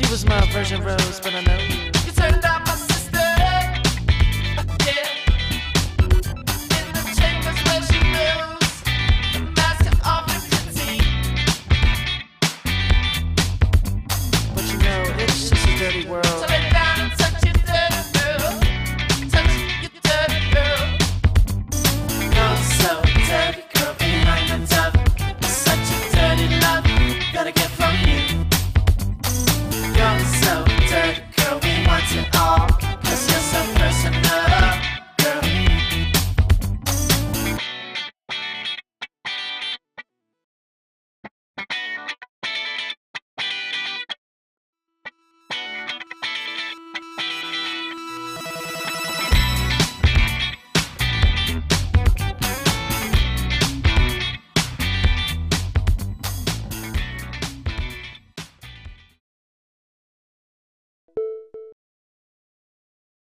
She was my Virgin Rose, but I know